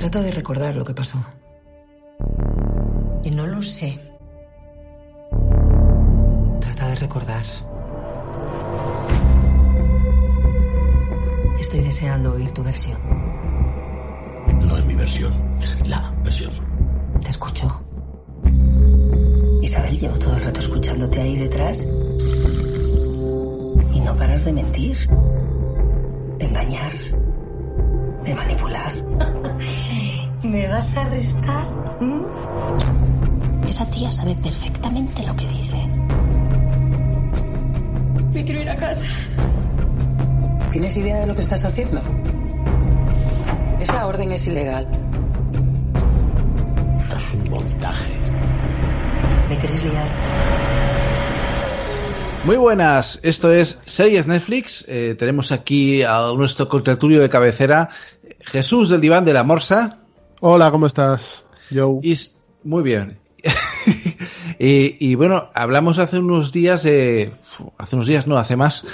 Trata de recordar lo que pasó. Que no lo sé. Trata de recordar. Estoy deseando oír tu versión. No es mi versión, es la versión. Te escucho. Isabel, llevo todo el rato escuchándote ahí detrás. Y no paras de mentir. De engañar. De manipular. ¿Me vas a arrestar? ¿Mm? Esa tía sabe perfectamente lo que dice. Me quiero ir a casa. ¿Tienes idea de lo que estás haciendo? Esa orden es ilegal. Es un montaje. ¿Me quieres liar? Muy buenas, esto es Series Netflix. Eh, tenemos aquí a nuestro contraturio de cabecera, Jesús del Diván de la Morsa. Hola, ¿cómo estás, Joe? Y, muy bien. y, y, bueno, hablamos hace unos días de. Hace unos días, no, hace más.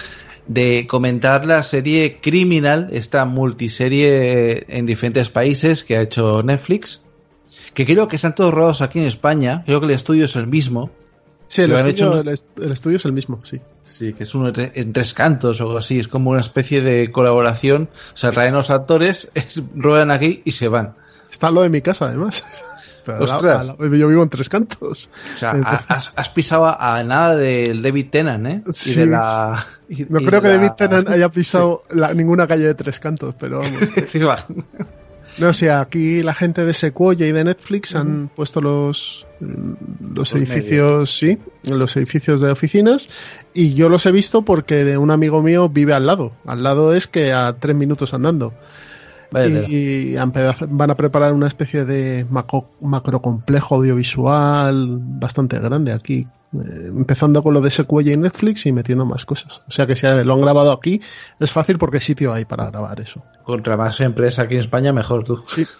De comentar la serie Criminal, esta multiserie en diferentes países que ha hecho Netflix. Que creo que están todos rodados aquí en España. Creo que el estudio es el mismo. Sí, el, estudio, hecho... el estudio, es el mismo, sí. Sí, que es uno en tres cantos o algo así. Es como una especie de colaboración. O sea, traen los actores, es, ruedan aquí y se van. Está lo de mi casa, además. Ostras. La, la, yo vivo en tres cantos. O sea, has, has, pisado a, a nada del David Tennant, ¿eh? Sí, y de la, y, no y creo que. David Tennant haya pisado sí. ninguna calle de tres cantos, pero vamos. No, o sea, aquí la gente de Sequoia y de Netflix han uh -huh. puesto los, los, los edificios, medios. sí, los edificios de oficinas y yo los he visto porque de un amigo mío vive al lado. Al lado es que a tres minutos andando. Y, y van a preparar una especie de macro, macro complejo audiovisual bastante grande aquí, eh, empezando con lo de Sequoia y Netflix y metiendo más cosas. O sea que si lo han grabado aquí, es fácil porque sitio hay para grabar eso. Contra más empresa aquí en España, mejor tú. Sí.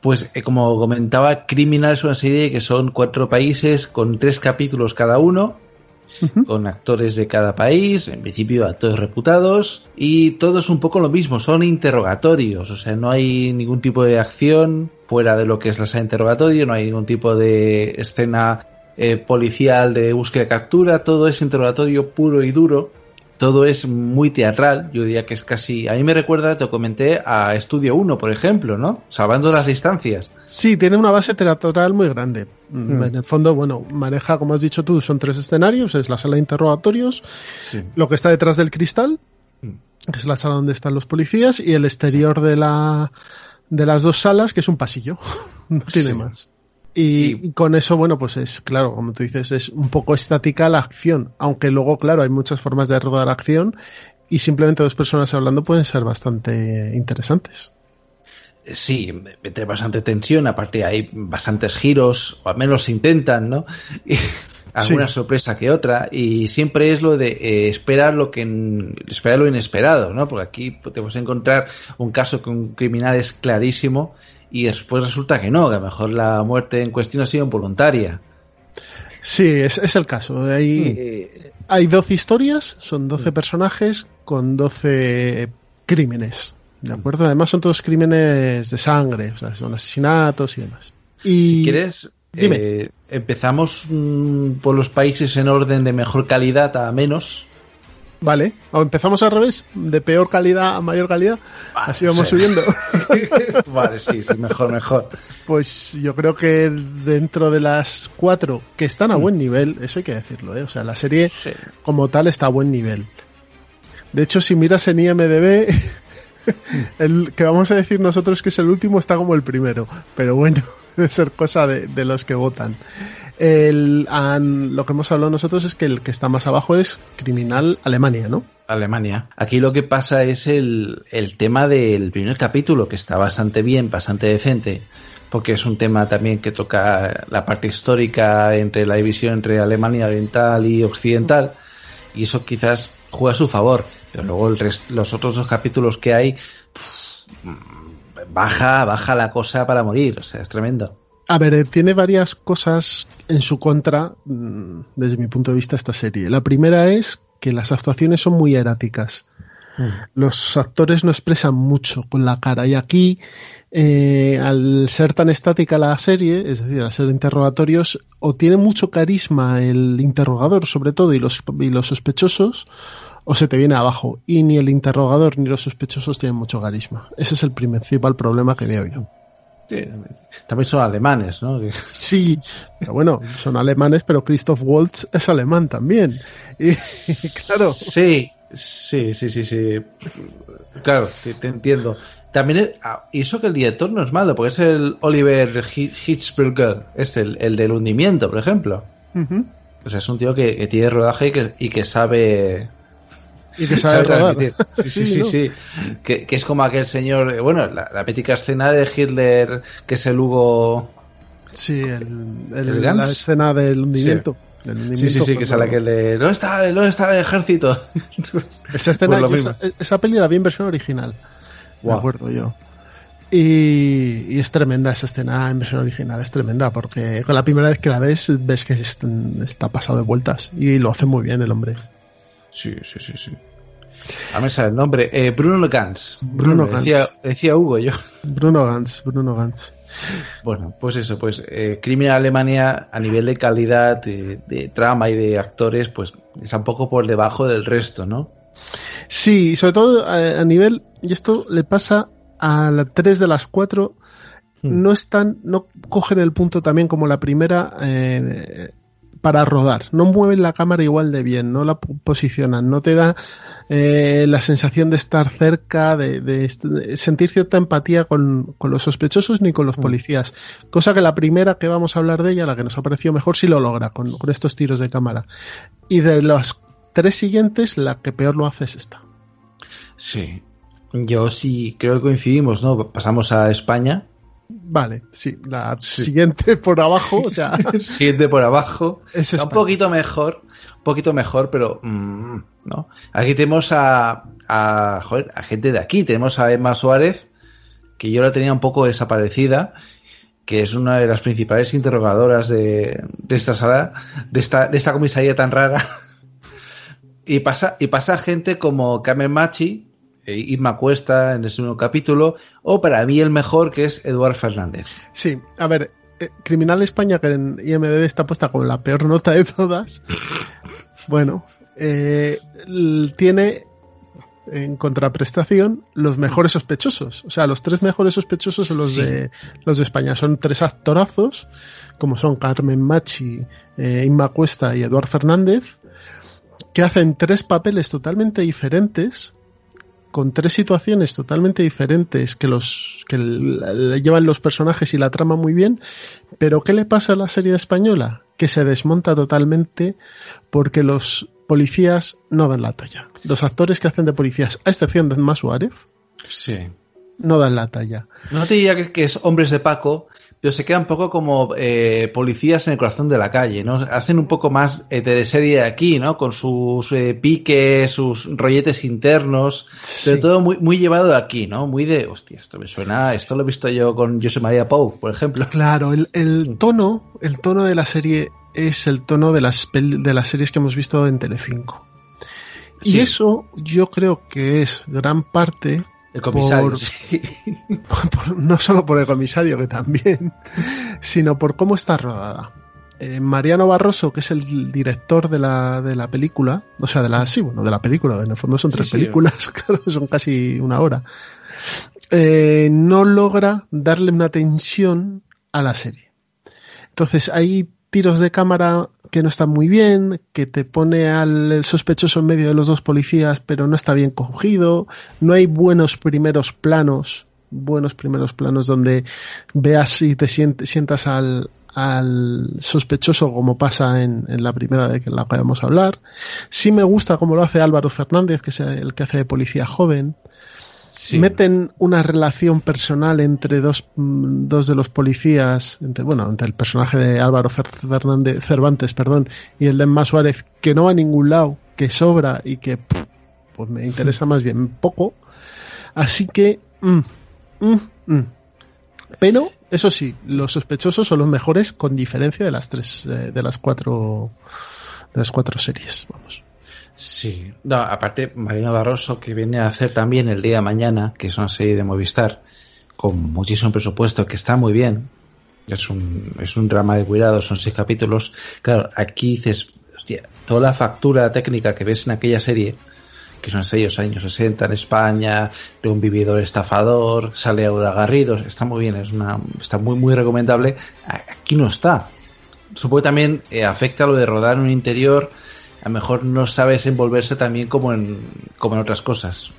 Pues eh, como comentaba, Criminal es una serie que son cuatro países con tres capítulos cada uno, con actores de cada país, en principio actores reputados, y todo es un poco lo mismo, son interrogatorios, o sea, no hay ningún tipo de acción fuera de lo que es la sala de interrogatorio, no hay ningún tipo de escena eh, policial de búsqueda y captura, todo es interrogatorio puro y duro, todo es muy teatral, yo diría que es casi, a mí me recuerda, te comenté, a Estudio 1, por ejemplo, ¿no? Salvando las distancias. Sí, tiene una base teatral muy grande. Mm. En el fondo, bueno, maneja, como has dicho tú, son tres escenarios, es la sala de interrogatorios, sí. lo que está detrás del cristal, mm. que es la sala donde están los policías, y el exterior sí. de la de las dos salas, que es un pasillo, no tiene más. Y, y, con eso, bueno, pues es claro, como tú dices, es un poco estática la acción, aunque luego, claro, hay muchas formas de rodar acción y simplemente dos personas hablando pueden ser bastante interesantes. Sí, mete bastante tensión, aparte hay bastantes giros, o al menos intentan, ¿no? Y alguna sí. sorpresa que otra, y siempre es lo de eh, esperar lo que esperar lo inesperado, ¿no? Porque aquí podemos encontrar un caso que un criminal es clarísimo y después resulta que no, que a lo mejor la muerte en cuestión ha sido involuntaria. Sí, es, es el caso. Hay, mm. eh, hay 12 historias, son 12 mm. personajes con 12 crímenes. ¿De acuerdo? Además son todos crímenes de sangre, o sea, son asesinatos y demás. Y... Si quieres, eh, empezamos mmm, por los países en orden de mejor calidad a menos. Vale, o empezamos al revés, de peor calidad a mayor calidad, vale, así vamos sí. subiendo. vale, sí, sí, mejor, mejor. Pues yo creo que dentro de las cuatro que están a buen nivel, eso hay que decirlo, ¿eh? o sea, la serie sí. como tal está a buen nivel. De hecho, si miras en IMDB, el que vamos a decir nosotros que es el último está como el primero, pero bueno, debe ser cosa de, de los que votan. El, an, lo que hemos hablado nosotros es que el que está más abajo es Criminal Alemania, ¿no? Alemania. Aquí lo que pasa es el, el tema del primer capítulo, que está bastante bien, bastante decente, porque es un tema también que toca la parte histórica entre la división entre Alemania oriental y occidental, y eso quizás juega a su favor, pero luego el los otros dos capítulos que hay, baja, baja la cosa para morir, o sea, es tremendo. A ver, eh, tiene varias cosas en su contra mm, desde mi punto de vista esta serie. La primera es que las actuaciones son muy eráticas. Mm. Los actores no expresan mucho con la cara y aquí, eh, al ser tan estática la serie, es decir, al ser interrogatorios, o tiene mucho carisma el interrogador sobre todo y los, y los sospechosos, o se te viene abajo. Y ni el interrogador ni los sospechosos tienen mucho carisma. Ese es el principal problema que veo yo también son alemanes, ¿no? Sí, pero bueno, son alemanes, pero Christoph Waltz es alemán también. Y, claro. Sí, sí, sí, sí, sí. Claro, te, entiendo. También, ah, y eso que el director no es malo, porque es el Oliver Hitzberger, es el, el del hundimiento, por ejemplo. O sea, es un tío que, tiene rodaje y que, y que sabe y que sabe, Sí, sí, sí, Que, es como aquel señor, eh, bueno, la, la mítica escena de Hitler, que es el Hugo... Sí, el, la escena del hundimiento. Sí, sí, sí, que sale aquel de ¿dónde está, ¿dónde está el ejército? Esa escena, pues esa, esa, peli la vi en versión original. Me acuerdo yo. Y, es tremenda esa escena en versión original, es tremenda, porque con la primera vez que la ves, ves que está pasado de vueltas. Y lo hace muy bien el hombre. Sí, sí, sí, sí. A mí sale el nombre. Eh, Bruno Gans. Bruno, Gans. Decía, Hugo yo. Bruno Gans, Bruno Gans. Bueno, pues eso, pues eh, Criminal Alemania a nivel de calidad, de, trama y de actores, pues está un poco por debajo del resto, ¿no? Sí, sobre todo a, nivel, y esto le pasa a las tres de las cuatro, hmm. no están, no cogen el punto también como la primera eh, para rodar. No mueven la cámara igual de bien, no la posicionan, no te da eh, la sensación de estar cerca, de, sentir cierta empatía con, los sospechosos ni con los mm. policías. Cosa que la primera que vamos a hablar de ella, la que nos ha parecido mejor, sí lo logra con, estos tiros de cámara. Y de las tres siguientes, la que peor lo hace es esta. Sí. Yo sí creo que coincidimos, ¿no? Pasamos a España Vale, sí, la siguiente por abajo, o sea. siguiente por abajo. Es un poquito mejor, un poquito mejor, pero mm, no. Aquí tenemos a, a, joder, a gente de aquí. Tenemos a Emma Suárez, que yo la tenía un poco desaparecida, que es una de las principales interrogadoras de, de esta sala, de esta, de esta comisaría tan rara. y pasa, y pasa gente como Carmen Machi, Irma Cuesta en el segundo capítulo, o para mí el mejor que es Eduard Fernández. Sí, a ver, eh, Criminal España, que en IMDB está puesta con la peor nota de todas, bueno, eh, tiene en contraprestación los mejores sospechosos. O sea, los tres mejores sospechosos son los, de, los de España. Son tres actorazos, como son Carmen Machi, Inma Cuesta y Eduard Fernández, que hacen tres papeles totalmente diferentes con tres situaciones totalmente diferentes que los que le llevan los personajes y la trama muy bien, pero ¿qué le pasa a la serie española? Que se desmonta totalmente porque los policías no dan la talla. Los actores que hacen de policías, a excepción de Emma Suárez, sí. no dan la talla. No te diría que es hombres de Paco, pero se queda un poco como eh, policías en el corazón de la calle, ¿no? Hacen un poco más eh, de serie aquí, ¿no? Con sus eh, piques, sus rolletes internos, pero todo muy, muy llevado de aquí, ¿no? Muy de, hostia, esto me suena, esto lo he visto yo con José María Pau, por ejemplo. Claro, el, el tono, el tono de la serie es el tono de las, de las series que hemos visto en Telecinco. Y eso yo creo que es gran parte el comisario, no solo por el comisario, que también, sino por cómo está rodada. Eh, Mariano Barroso, que es el director de la, de la película, o sea, de la, sí, bueno, de la película, en el fondo son tres películas, claro, son casi una hora, eh, no logra darle una tensión a la serie. Entonces hay tiros de cámara que no están muy bien, que te pone al sospechoso en medio de los dos policías, pero no está bien cogido, no hay buenos primeros planos buenos primeros planos donde veas y te sientas al, sospechoso como pasa en, la primera de que la a hablar. Sí me gusta como lo hace Álvaro Fernández, que es el que hace de policía joven. Meten una relación personal entre dos, mm, dos de los policías, entre, bueno, entre el personaje de Álvaro Fernández, Cervantes, perdón, y el de Emma Suárez, que no va a ningún lado, que sobra y que pues me interesa más bien poco. Así que, mm, mm, pero eso sí, los sospechosos son los mejores con diferencia de las tres, eh, de las cuatro, de las cuatro series, vamos. Sí, no, aparte Marina Barroso que viene a hacer también el día de mañana, que es una serie de Movistar con muchísimo presupuesto, que está muy bien. Es un, es un drama de cuidado, son seis capítulos. Claro, aquí dices, hostia, toda la factura técnica que ves en aquella serie, que son sellos años 60 en España, de un vividor estafador, sale Aura Garrido, está muy bien, es una, está muy, muy recomendable. Aquí no está. Supongo que también eh, afecta lo de rodar en un interior a lo mejor no sabes envolverse también como en, como en otras cosas.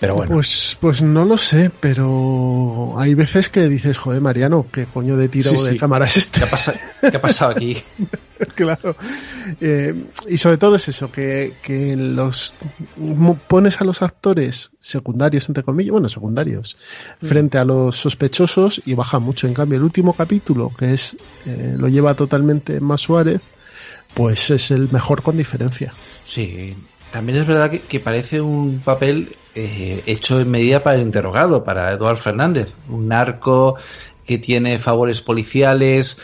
Pero bueno. Pues, pues no lo sé, pero hay veces que dices, joder, Mariano, ¿qué coño de tiro de cámara es este? ¿Qué ha, ¿Qué ha pasado aquí? claro. Eh, y sobre todo es eso, que, que los pones a los actores secundarios, entre comillas, bueno, secundarios, mm. frente a los sospechosos y baja mucho. En cambio, el último capítulo, que es, eh, lo lleva totalmente más Suárez, pues es el mejor con diferencia. Sí, también es verdad que, parece un papel eh, hecho en medida para el interrogado, para Eduardo Fernández, un narco que tiene favores policiales,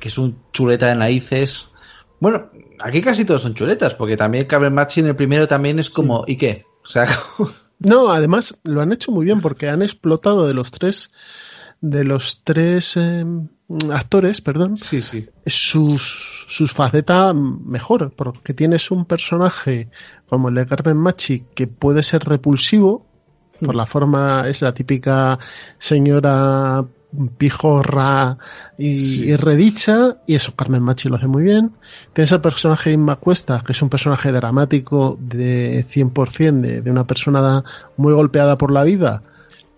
que es un chuleta de narices. Bueno, aquí casi todos son chuletas, porque también Caber Machi en el primero también es como, ¿y qué? O sea, no, además lo han hecho muy bien porque han explotado de los tres, de los tres em, actores, perdón, sí, sí. sus, sus facetas mejor, porque tienes un personaje como el de Carmen Machi que puede ser repulsivo, por mm. la forma, es la típica señora pijorra y, redicha, y eso Carmen Machi lo hace muy bien. Tienes el personaje de Inma Cuesta, que es un personaje dramático de 100%, de, de una persona muy golpeada por la vida,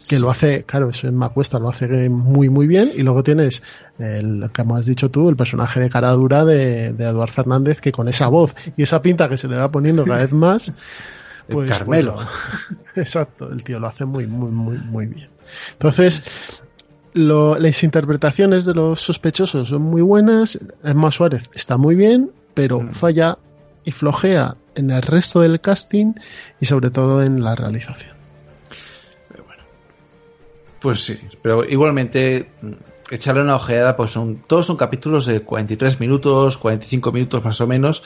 que lo hace, claro, eso en Cuesta lo hace muy muy bien y luego tienes el como has dicho tú, el personaje de cara dura de, de Eduardo Fernández que con esa voz y esa pinta que se le va poniendo cada vez más pues Carmelo. exacto, el tío lo hace muy muy muy muy bien. Entonces, lo, las interpretaciones de los sospechosos son muy buenas, Emma Suárez está muy bien, pero mm. falla y flojea en el resto del casting y sobre todo en la realización. Pues sí, pero igualmente mm, echarle una ojeada, pues son todos son capítulos de 43 minutos, 45 minutos más o menos.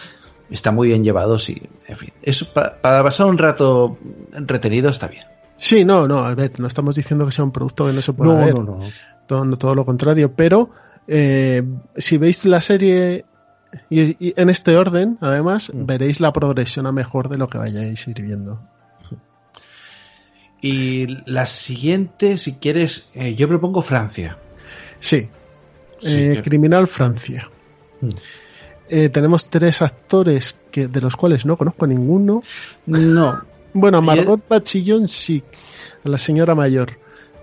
Está muy bien llevados y, en fin, eso para, pasar un rato entretenido está bien. Sí, no, no, a ver, no estamos diciendo que sea un producto que no se pueda ver. No, no, todo, todo lo contrario, pero eh, si veis la serie y, en este orden, además, mm. veréis la progresión a mejor de lo que vayáis a ir viendo. Y la siguiente, si quieres, eh, yo propongo Francia. Sí. Eh, Criminal Francia. Hmm. Eh, tenemos tres actores que de los cuales no conozco ninguno. No. Bueno, Margot Bachillon sí, a la señora mayor.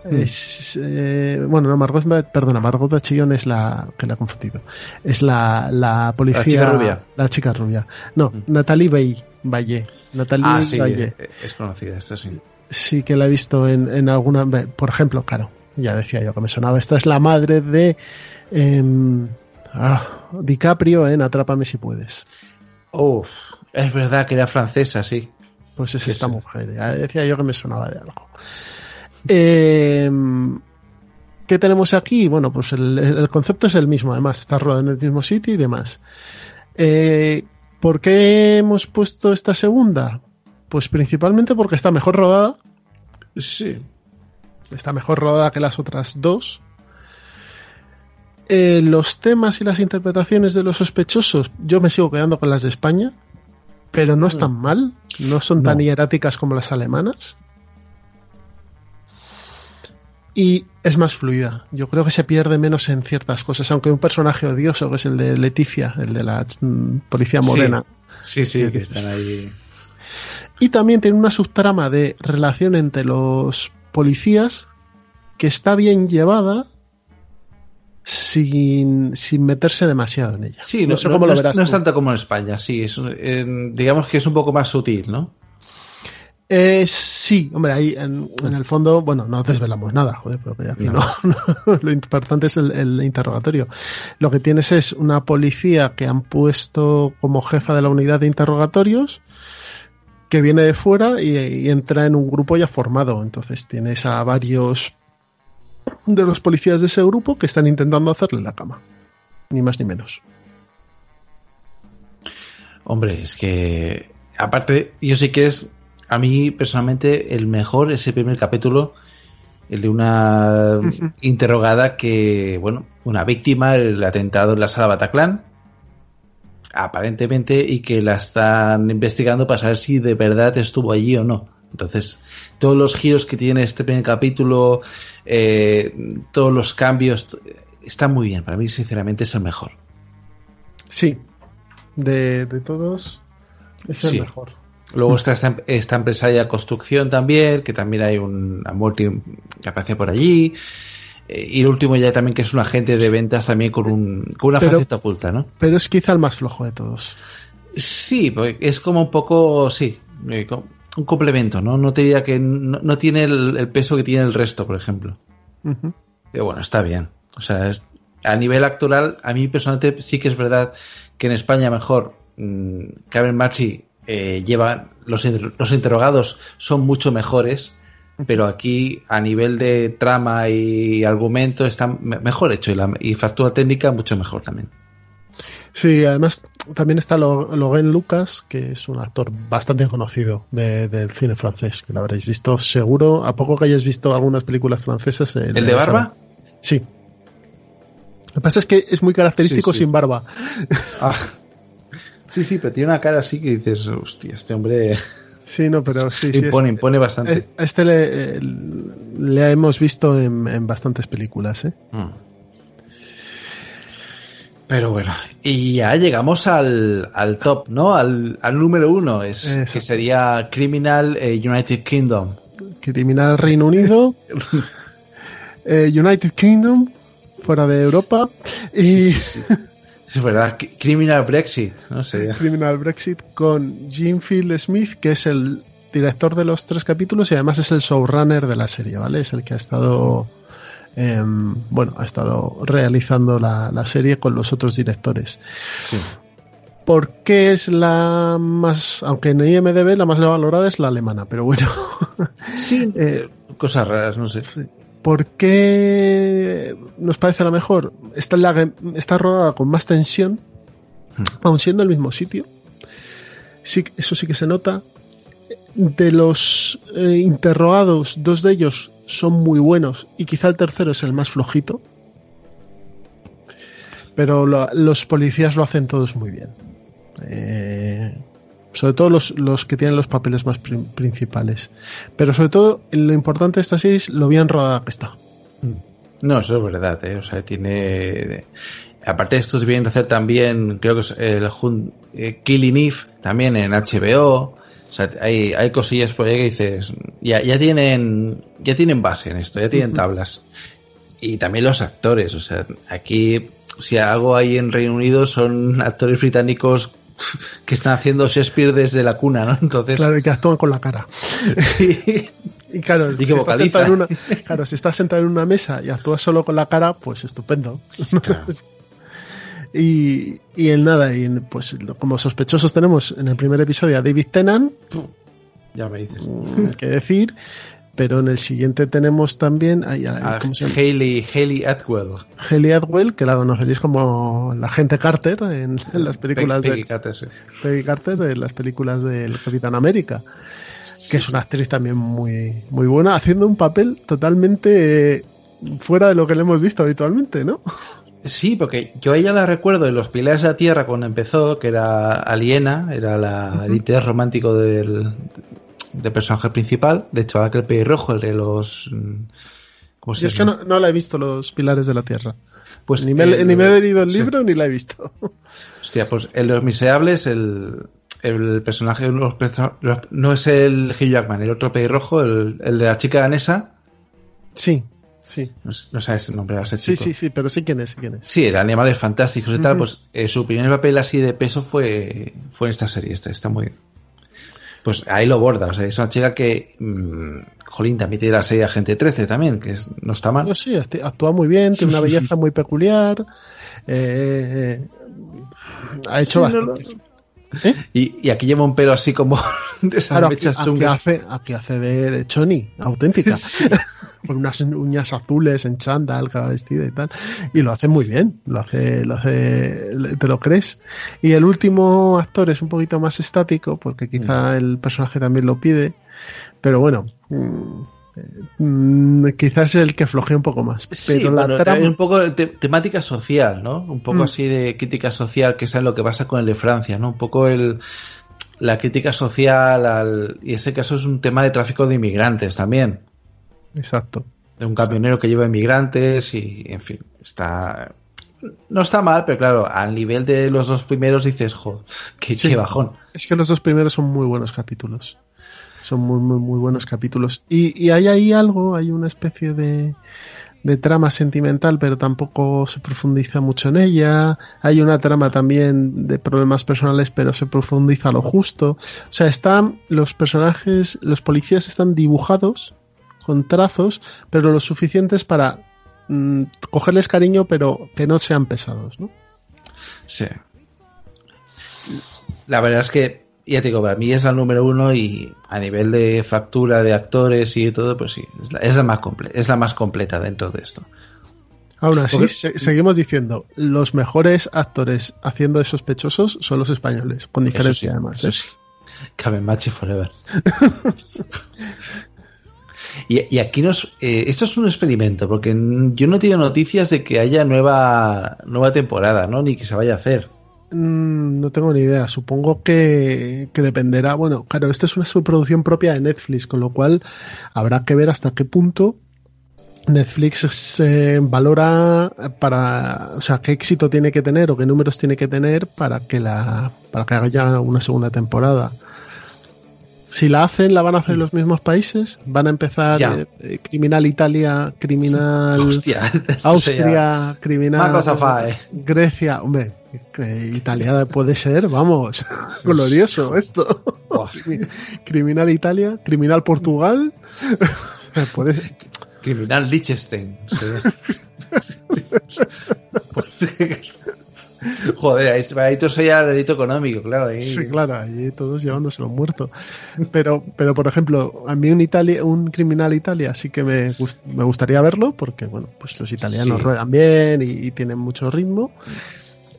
Hmm. bueno, no, Margot, perdona, Margot Bachillon es la que la he confundido. Es la, la policía. La chica rubia. La chica rubia. No, hmm. Natalie Bay, Valle. Natalie ah, sí, es conocida, esta sí sí que la he visto en, en alguna. Por ejemplo, claro, ya decía yo que me sonaba. Esta es la madre de em, ah, DiCaprio en Atrápame si puedes. Uf, es verdad que era francesa, sí. Pues es esta mujer. Ya decía yo que me sonaba de algo. Em, ¿Qué tenemos aquí? Bueno, pues el, concepto es el mismo, además, está rodado en el mismo sitio y demás. Eh, ¿Por qué hemos puesto esta segunda? Pues principalmente porque está mejor rodada. Sí. Está mejor rodada que las otras dos. Eh, los temas y las interpretaciones de los sospechosos, yo me sigo quedando con las de España, pero no están mm. mal, no son tan hieráticas como las alemanas. Y es más fluida. Yo creo que se pierde menos en ciertas cosas, aunque un personaje odioso, que es el de Leticia, el de la mm, policía morena. Sí, sí, que están ahí Y también tiene una subtrama de relación entre los policías que está bien llevada sin, meterse demasiado en ella. Sí, no, sé cómo lo verás. No es tanto como en España, sí. Es, digamos que es un poco más sutil, ¿no? Eh, sí, hombre, ahí en, el fondo, bueno, no desvelamos nada, joder, pero aquí no. lo importante es el, interrogatorio. Lo que tienes es una policía que han puesto como jefa de la unidad de interrogatorios que viene de fuera y, entra en un grupo ya formado. Entonces tienes a varios de los policías de ese grupo que están intentando hacerle la cama. Ni más ni menos. Hombre, es que aparte, yo sé que es a mí personalmente el mejor es el primer capítulo, el de una interrogada que, bueno, una víctima del atentado en la sala Bataclan, aparentemente, y que la están investigando para saber si de verdad estuvo allí o no. Entonces, todos los giros que tiene este primer capítulo, eh, todos los cambios, está muy bien. Para mí, sinceramente, es el mejor. Sí, de, todos, es el mejor. Luego está esta, esta empresaria de construcción también, que también hay un multi que aparece por allí. Eh, y el último ya también que es un agente de ventas también con, un, con una faceta oculta, ¿no? Pero es quizá el más flojo de todos. Sí, es como un poco, sí, eh, un complemento, ¿no? No te diría que no, tiene el, peso que tiene el resto, por ejemplo. Pero bueno, está bien. O sea, a nivel actoral, a mí personalmente sí que es verdad que en España mejor mmm, Machi eh, llevan los, los interrogados son mucho mejores pero aquí a nivel de trama y argumento está mejor hecho y, la, y factura técnica mucho mejor también. Sí, además también está Logan Lucas, que es un actor bastante conocido del cine francés, que lo habréis visto seguro, a poco que hayáis visto algunas películas francesas. ¿El de barba? Sí. Lo que pasa es que es muy característico sin barba. Ah. Sí, sí, pero tiene una cara así que dices, hostia, este hombre. Sí, no, pero sí. impone, impone bastante. Eh, este le, le, hemos visto en, bastantes películas, ¿eh? Mm. Pero bueno, y ya llegamos al, al top, ¿no? Al, al número uno, es, que sería Criminal eh, United Kingdom. Criminal Reino Unido, eh, United Kingdom, fuera de Europa, y... Es verdad, Criminal Brexit, no sé. Criminal Brexit con Jim Field Smith, que es el director de los tres capítulos y además es el showrunner de la serie, ¿vale? Es el que ha estado, em, bueno, ha estado realizando la, serie con los otros directores. Sí. ¿Por qué es la más, aunque en IMDB la más valorada es la alemana, pero bueno. Sí, eh, cosas raras, no sé. ¿Por qué nos parece la mejor? Está, la, está rodada con más tensión, hmm. aun siendo el mismo sitio. Sí, eso sí que se nota. De los eh, interrogados, dos de ellos son muy buenos y quizá el tercero es el más flojito. Pero los policías lo hacen todos muy bien. Eh, sobre todo los, los que tienen los papeles más principales. Pero sobre todo, lo importante de esta serie es lo bien rodada que está. Mm. No, eso es verdad, ¿eh? o sea, tiene... Aparte de esto se vienen a hacer también, creo que es el eh, Killing Eve, también en HBO. O sea, hay, hay cosillas por ahí que dices, ya, ya tienen, ya tienen base en esto, ya tienen tablas. Y también los actores, o sea, aquí, si algo hay en Reino Unido son actores británicos que están haciendo Shakespeare desde la cuna, ¿no? Entonces... Claro, y que actúan con la cara. Sí. Y claro, si estás sentado en una, claro, si estás sentado en una mesa y actúas solo con la cara, pues estupendo. y, y en nada, y pues como sospechosos tenemos en el primer episodio a David Tennant. Ya me dices. Mm, ¿Qué decir? Pero en el siguiente tenemos también a, Hayley, Hayley Atwell. Hayley Atwell, que la conoceréis como la gente Carter en, las películas de Carter, Peggy Carter en las películas del Capitán América, que es una actriz también muy, muy buena, haciendo un papel totalmente eh, fuera de lo que le hemos visto habitualmente, ¿no? Sí, porque yo a ella la recuerdo en Los Pilares de la Tierra cuando empezó, que era aliena, era la, el interés romántico del, de personaje principal. De hecho, aquel pelirrojo, el de los. Mm, ¿cómo se Yo es que no, la he visto, Los Pilares de la Tierra. Pues ni, me, ni me he leído el libro ni la he visto. Hostia, pues en Los Miserables, el, el personaje no es el Hugh Jackman, el otro pelirrojo, el, el de la chica danesa. Sí, sí. No, sabes el nombre de ese chico. Sí, sí, sí, pero sí quién es, quién es. Sí, era Animales Fantásticos y tal, pues eh, su primer papel así de peso fue, fue en esta serie, esta, está muy Pues ahí lo borda, o sea, es una chica que, mmm, jolín, también tiene la serie Agente 13 también, que no está mal. sí, actúa muy bien, tiene una belleza muy peculiar, eh, ha hecho bastante. ¿Eh? Y, aquí lleva un pelo así como de esas mechas aquí, hace, aquí hace de, de Choni, auténtica. Con unas uñas azules en chándal, cada vestida y tal. Y lo hace muy bien. Lo hace, lo hace, te lo crees. Y el último actor es un poquito más estático, porque quizá mm. el personaje también lo pide. Pero bueno, mm, Mm, quizás es el que flojea un poco más. Pero la trama... un poco de temática social, ¿no? Un poco mm. así de crítica social, que es lo que pasa con el de Francia, ¿no? Un poco el la crítica social al, y ese caso es un tema de tráfico de inmigrantes también. Exacto. De un camionero que lleva inmigrantes y, en fin, está no está mal, pero claro, al nivel de los dos primeros dices, jo, qué, qué bajón. Es que los dos primeros son muy buenos capítulos. Son muy, muy, buenos capítulos. Y, y hay ahí algo, hay una especie de, de trama sentimental, pero tampoco se profundiza mucho en ella. Hay una trama también de problemas personales, pero se profundiza lo justo. O sea, están los personajes, los policías están dibujados con trazos, pero lo suficientes para mm, cogerles cariño, pero que no sean pesados, ¿no? Sí. La verdad es que ya te digo, para mí es la número uno y a nivel de factura de actores y todo, pues sí, es la, más, completa, es la más completa dentro de esto. Aún así, seguimos diciendo, los mejores actores haciendo de sospechosos son los españoles, con diferencia además. ¿eh? Sí. Forever. y, aquí nos... Eh, esto es un experimento, porque yo no tengo noticias de que haya nueva, nueva temporada, ¿no? Ni que se vaya a hacer. Mm, no tengo ni idea. Supongo que, dependerá. Bueno, claro, esta es una subproducción propia de Netflix, con lo cual habrá que ver hasta qué punto Netflix se valora para, o sea, qué éxito tiene que tener o qué números tiene que tener para que la, para que haya una segunda temporada. Si la hacen, la van a hacer los mismos países. Van a empezar eh, eh, Criminal Italia, Criminal Austria, Criminal Grecia. Hombre, Italia puede ser, vamos, glorioso esto. criminal Italia, Criminal Portugal. criminal Liechtenstein. Joder, ahí, ahí todo sería delito económico, claro. Sí, claro, ahí todos llevándoselo muerto. Pero, pero por ejemplo, a mí un, Italia, un criminal Italia sí que me, me gustaría verlo, porque bueno, pues los italianos ruedan bien y, tienen mucho ritmo.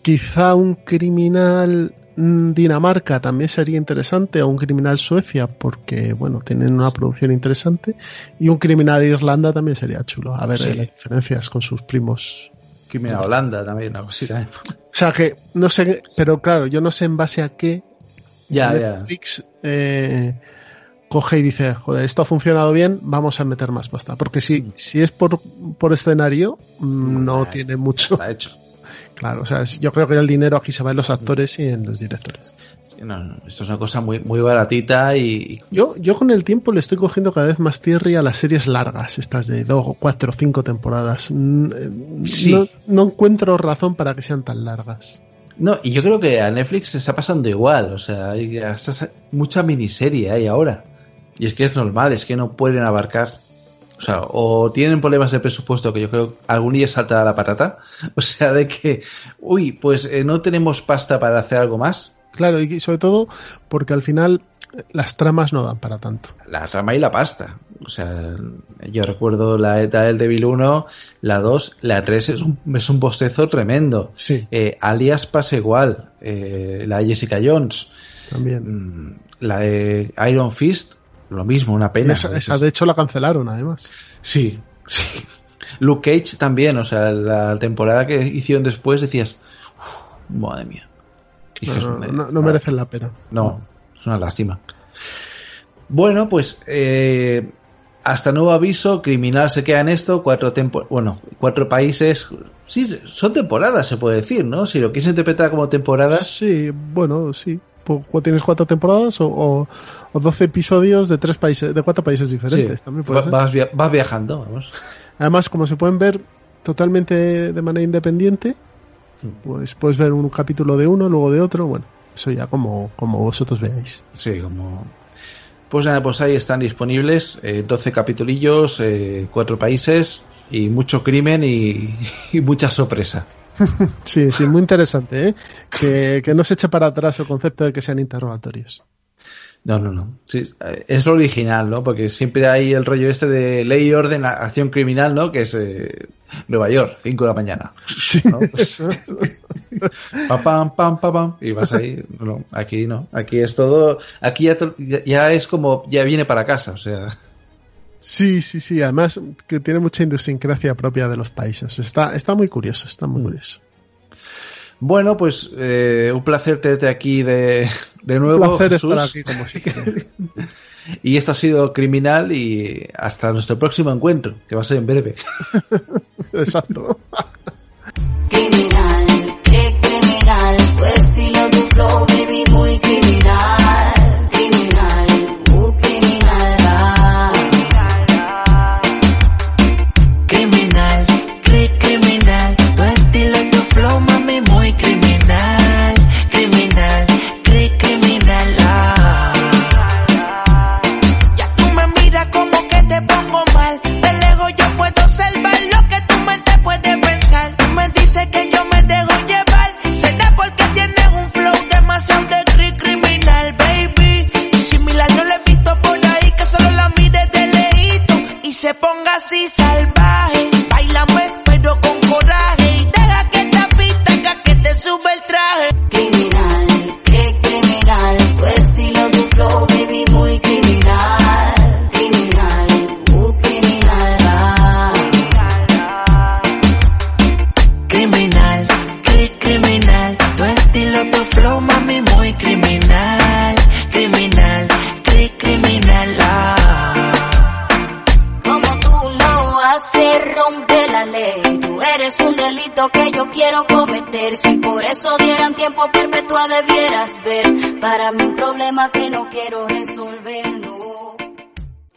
Quizá un criminal mm, Dinamarca también sería interesante, o un criminal Suecia, porque bueno, tienen una producción interesante. Y un criminal Irlanda también sería chulo. A ver las diferencias con sus primos Criminal Holanda también, una cosita. O sea que, no sé, pero claro, yo no sé en base a qué ya, Netflix eh, coge y dice, joder, esto ha funcionado bien, vamos a meter más pasta. Porque si, mm. si es por, por escenario, mm, no tiene mucho. Está hecho. Claro, o sea, yo creo que el dinero aquí se va en los actores y en los directores esto es una cosa muy, muy baratita y, Yo, yo con el tiempo le estoy cogiendo cada vez más tierra a las series largas, estas de dos, cuatro, cinco temporadas. Mm, eh, sí. No, encuentro razón para que sean tan largas. No, y yo creo que a Netflix se está pasando igual, o sea, hay mucha miniserie hay ahora. Y es que es normal, es que no pueden abarcar. O sea, o tienen problemas de presupuesto, que yo creo que algún día salta la patata. O sea, de que, uy, pues eh, no tenemos pasta para hacer algo más Claro, y sobre todo porque al final las tramas no dan para tanto. La trama y la pasta. O sea, yo recuerdo la ETA del Devil 1, la 2, la 3 es un, es un bostezo tremendo. Sí. Eh, Alias pasa igual. Eh, la de Jessica Jones. También. Mm, la de Iron Fist, lo mismo, una pena. Esa, de hecho la cancelaron además. Sí, sí. Luke Cage también, o sea, la temporada que hicieron después decías, madre mía. No, merecen la pena. No, es una lástima. Bueno, pues eh, hasta nuevo aviso, criminal se queda en esto, cuatro bueno, cuatro países, sí, son temporadas se puede decir, ¿no? Si lo quieres interpretar como temporadas. Sí, bueno, sí. Tienes cuatro temporadas o, o, 12 episodios de tres países, de cuatro países diferentes. También vas, vas, viajando, vamos. Además, como se pueden ver totalmente de manera independiente, pues puedes ver un capítulo de uno, luego de otro, bueno, eso ya como, como vosotros veáis. Sí, como... Pues nada, pues ahí están disponibles eh, 12 capitulillos, eh, cuatro países y mucho crimen y, mucha sorpresa. sí, sí, muy interesante, ¿eh? Que, que no se eche para atrás el concepto de que sean interrogatorios. No, no, no. Sí, es lo original, ¿no? Porque siempre hay el rollo este de ley y orden, acción criminal, ¿no? Que es eh, Nueva York, 5 de la mañana. Sí. Pues, pam, pam, pam, pam, pam, y vas ahí. No, aquí no. Aquí es todo. Aquí ya, ya es como. Ya viene para casa, o sea. Sí, sí, sí. Además, que tiene mucha idiosincrasia propia de los países. Está, está muy curioso, está muy mm. curioso. Bueno, pues eh, un placer tenerte aquí de, de nuevo. Un placer estar aquí como siempre. y esto ha sido Criminal y hasta nuestro próximo encuentro, que va a ser en breve. Exacto. criminal, qué criminal, tu estilo, tu flow, baby, muy criminal. Tiempo perpetua debieras ver. Para mí un problema que no quiero resolver.